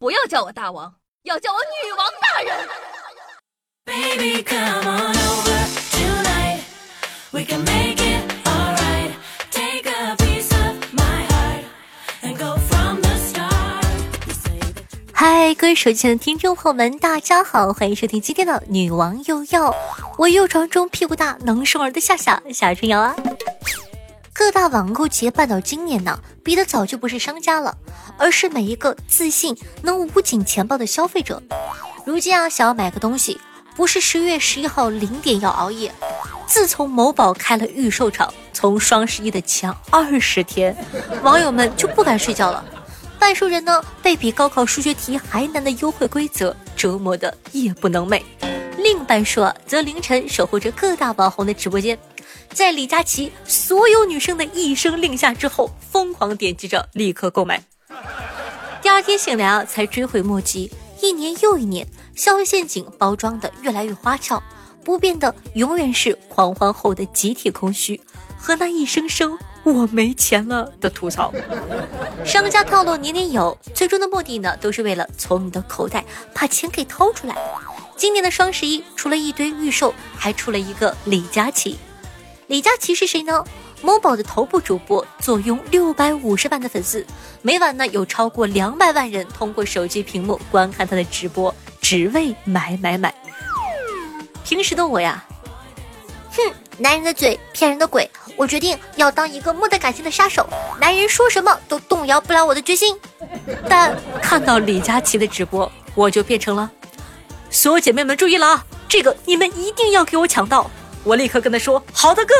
不要叫我大王，要叫我女王大人。Baby, come on over tonight. We can make it alright. Take a piece of my heart and go from the start. 嗨，各位手机前的听众朋友们，大家好，欢迎收听今天的《女王又要》，我又传中屁股大能生儿的夏夏夏春瑶啊。各大网购企业办到今年呢，比的早就不是商家了，而是每一个自信能捂紧钱包的消费者。如今啊，想要买个东西，不是十月十一号零点要熬夜。自从某宝开了预售场，从双十一的前二十天，网友们就不敢睡觉了。半数人呢，被比高考数学题还难的优惠规则折磨的夜不能寐；另半数啊，则凌晨守候着各大网红的直播间。在李佳琦所有女生的一声令下之后，疯狂点击着立刻购买。第二天醒来啊，才追悔莫及。一年又一年，消费陷阱包装的越来越花俏，不变的永远是狂欢后的集体空虚和那一声声“我没钱了”的吐槽。商家套路年年有，最终的目的呢，都是为了从你的口袋把钱给掏出来。今年的双十一，除了一堆预售，还出了一个李佳琦。李佳琦是谁呢？某宝的头部主播，坐拥六百五十万的粉丝，每晚呢有超过两百万人通过手机屏幕观看他的直播，只为买买买。平时的我呀，哼，男人的嘴骗人的鬼，我决定要当一个没得感情的杀手，男人说什么都动摇不了我的决心。但看到李佳琦的直播，我就变成了，所有姐妹们注意了啊，这个你们一定要给我抢到。我立刻跟他说：“好的，哥。”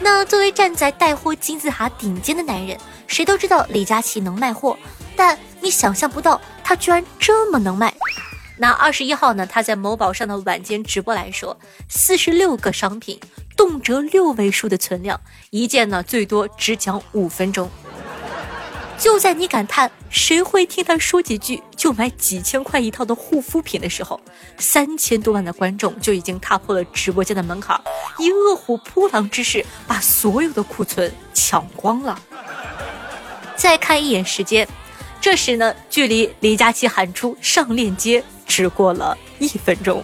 那作为站在带货金字塔顶尖的男人，谁都知道李佳琦能卖货，但你想象不到他居然这么能卖。拿二十一号呢，他在某宝上的晚间直播来说，四十六个商品，动辄六位数的存量，一件呢最多只讲五分钟。就在你感叹谁会听他说几句就买几千块一套的护肤品的时候，三千多万的观众就已经踏破了直播间的门槛，以饿虎扑狼之势把所有的库存抢光了。再看一眼时间，这时呢，距离李佳琦喊出上链接只过了一分钟。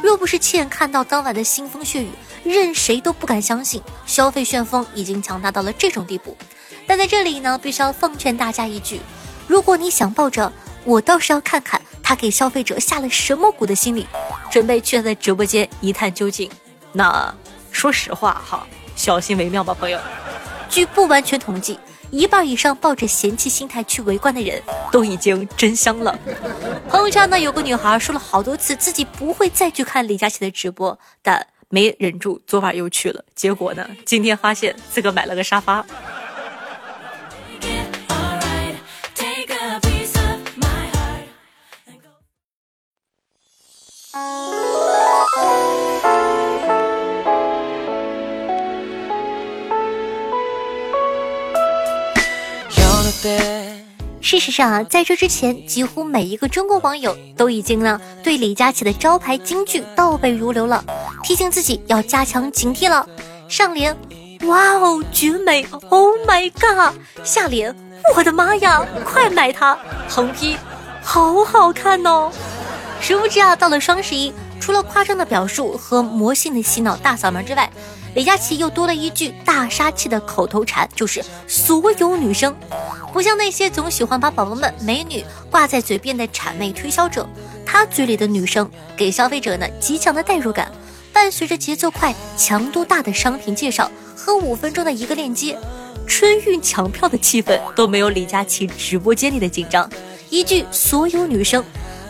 若不是亲眼看到当晚的腥风血雨，任谁都不敢相信消费旋风已经强大到了这种地步。但在这里呢，必须要奉劝大家一句：如果你想抱着我倒是要看看他给消费者下了什么蛊的心理，准备去他的直播间一探究竟，那说实话哈，小心为妙吧，朋友。据不完全统计，一半以上抱着嫌弃心态去围观的人都已经真香了。朋友圈呢，有个女孩说了好多次自己不会再去看李佳琦的直播，但没忍住，昨晚又去了。结果呢，今天发现自个买了个沙发。事实上啊，在这之前，几乎每一个中国网友都已经呢对李佳琦的招牌京剧倒背如流了，提醒自己要加强警惕了。上联，哇哦，绝美，Oh my god！下联，我的妈呀，快买它！横批，好好看哦。殊不知啊，到了双十一，除了夸张的表述和魔性的洗脑大嗓门之外，李佳琦又多了一句大杀器的口头禅，就是所有女生，不像那些总喜欢把宝宝们、美女挂在嘴边的谄媚推销者，他嘴里的女生给消费者呢极强的代入感，伴随着节奏快、强度大的商品介绍和五分钟的一个链接，春运抢票的气氛都没有李佳琦直播间里的紧张。一句所有女生，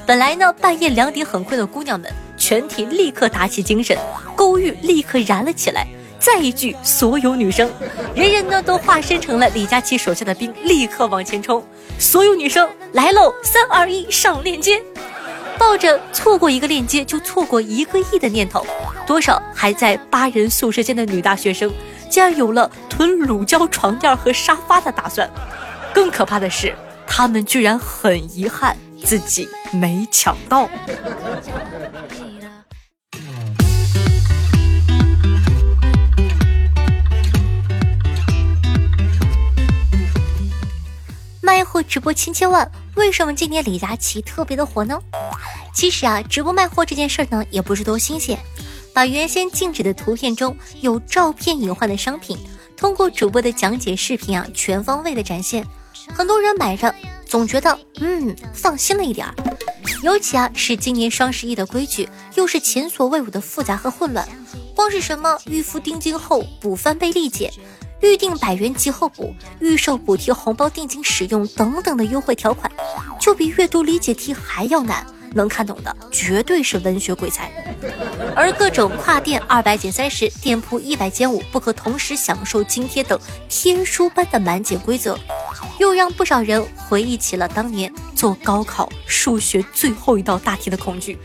本来呢半夜两点很困的姑娘们，全体立刻打起精神，勾玉立刻燃了起来。再一句，所有女生，人人呢都化身成了李佳琦手下的兵，立刻往前冲。所有女生来喽，三二一，上链接！抱着错过一个链接就错过一个亿的念头，多少还在八人宿舍间的女大学生，竟然有了囤乳胶床垫和沙发的打算。更可怕的是，他们居然很遗憾自己没抢到。卖货直播千千万，为什么今年李佳琦特别的火呢？其实啊，直播卖货这件事呢，也不是多新鲜，把原先静止的图片中有照片隐患的商品，通过主播的讲解视频啊，全方位的展现，很多人买着总觉得嗯放心了一点儿。尤其啊，是今年双十一的规矩又是前所未有的复杂和混乱，光是什么预付定金后补翻倍立减。预定百元即后补、预售补贴红包定金使用等等的优惠条款，就比阅读理解题还要难。能看懂的绝对是文学鬼才。而各种跨店二百减三十、店铺一百减五、不可同时享受津贴等天书般的满减规则，又让不少人回忆起了当年做高考数学最后一道大题的恐惧。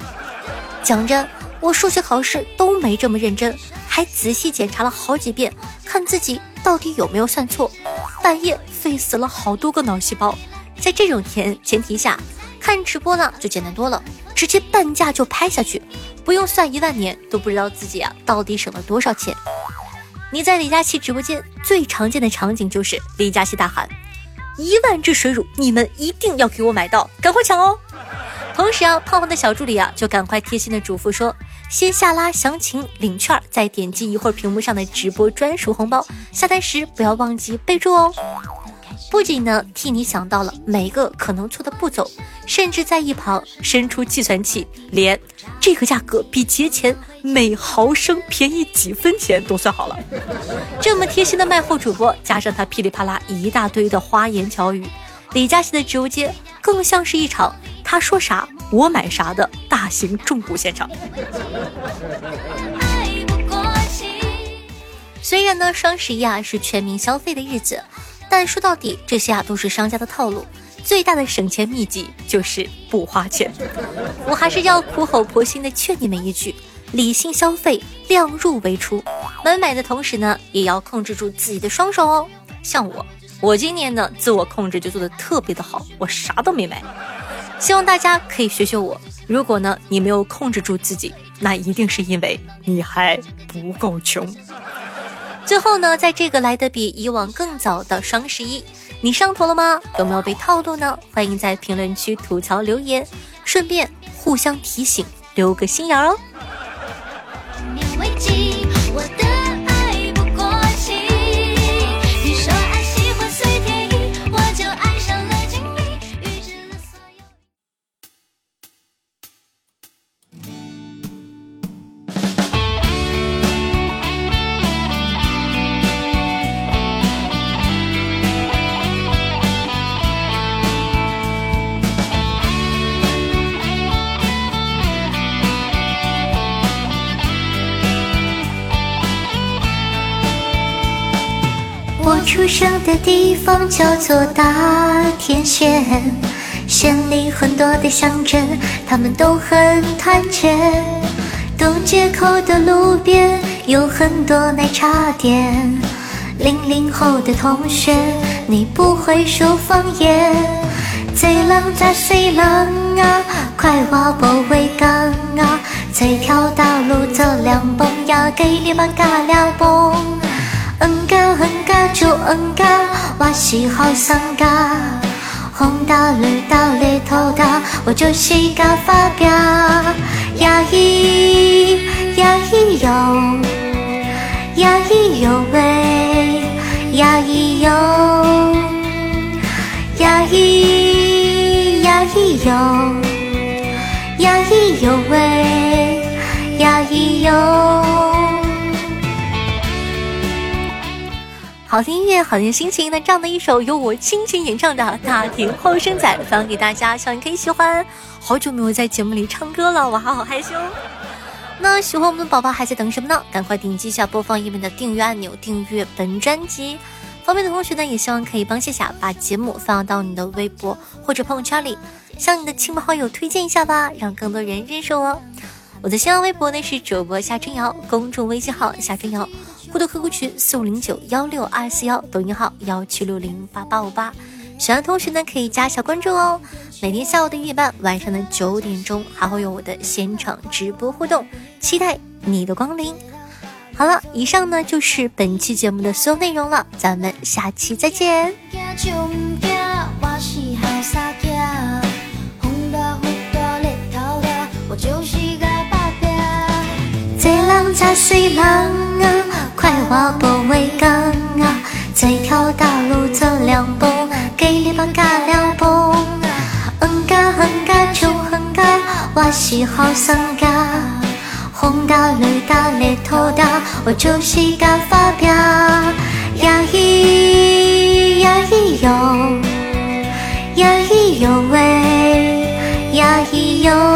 讲真，我数学考试都没这么认真，还仔细检查了好几遍，看自己。到底有没有算错？半夜费死了好多个脑细胞。在这种前前提下，看直播呢就简单多了，直接半价就拍下去，不用算一万年都不知道自己啊到底省了多少钱。你在李佳琦直播间最常见的场景就是李佳琦大喊：“一万支水乳，你们一定要给我买到，赶快抢哦！”同时啊，胖胖的小助理啊就赶快贴心的嘱咐说。先下拉详情领券，再点击一会儿屏幕上的直播专属红包。下单时不要忘记备注哦。不仅呢替你想到了每个可能错的步骤，甚至在一旁伸出计算器，连这个价格比节前每毫升便宜几分钱都算好了。这么贴心的卖货主播，加上他噼里啪啦一大堆的花言巧语，李佳琦的直播间更像是一场。他说啥，我买啥的大型重股现场。虽然呢，双十一啊是全民消费的日子，但说到底，这些啊都是商家的套路。最大的省钱秘籍就是不花钱。我还是要苦口婆心的劝你们一句：理性消费，量入为出。买买的同时呢，也要控制住自己的双手哦。像我，我今年呢自我控制就做的特别的好，我啥都没买。希望大家可以学学我。如果呢，你没有控制住自己，那一定是因为你还不够穷。最后呢，在这个来的比以往更早的双十一，你上头了吗？有没有被套路呢？欢迎在评论区吐槽留言，顺便互相提醒，留个心眼哦。出生的地方叫做大田县，县里很多的乡镇，他们都很团结。东街口的路边有很多奶茶店。零零后的同学，你不会说方言。最冷在水冷啊，快挖保卫岗啊，这条大路走两蹦呀，给你们嘎了蹦。嗯嘎嗯嘎就嗯嘎，我喜好三嘎，红哒绿哒绿头哒，我就是嘎发表。呀咿呀咿哟，呀咿哟喂，呀咿哟，呀咿呀咿哟，呀咿哟喂，好听音乐，好听心情。那这样的一首由我亲情演唱的《大庭后生仔》，分享给大家，希望你可以喜欢。好久没有在节目里唱歌了，我还好害羞。那喜欢我们的宝宝还在等什么呢？赶快点击一下播放页面的订阅按钮，订阅本专辑。方便的同学呢，也希望可以帮夏夏把节目发到你的微博或者朋友圈里，向你的亲朋好友推荐一下吧，让更多人认识我。我的新浪微博呢是主播夏春瑶，公众微信号夏春瑶。互动 QQ 群四五零九幺六二四幺，抖音号幺七六零八八五八。喜欢同学呢，可以加一下关注哦。每天下午的夜半，晚上的九点钟，还会有我的现场直播互动，期待你的光临。好了，以上呢就是本期节目的所有内容了，咱们下期再见。快活不为刚啊，这条大路走两步，给你把嘎两步。嗯嘎哼嘎就哼嘎，我是好生嘎。红哒绿哒绿头哒，我就是嘎发表。呀咿呀咿哟，呀咿哟喂，呀咿哟。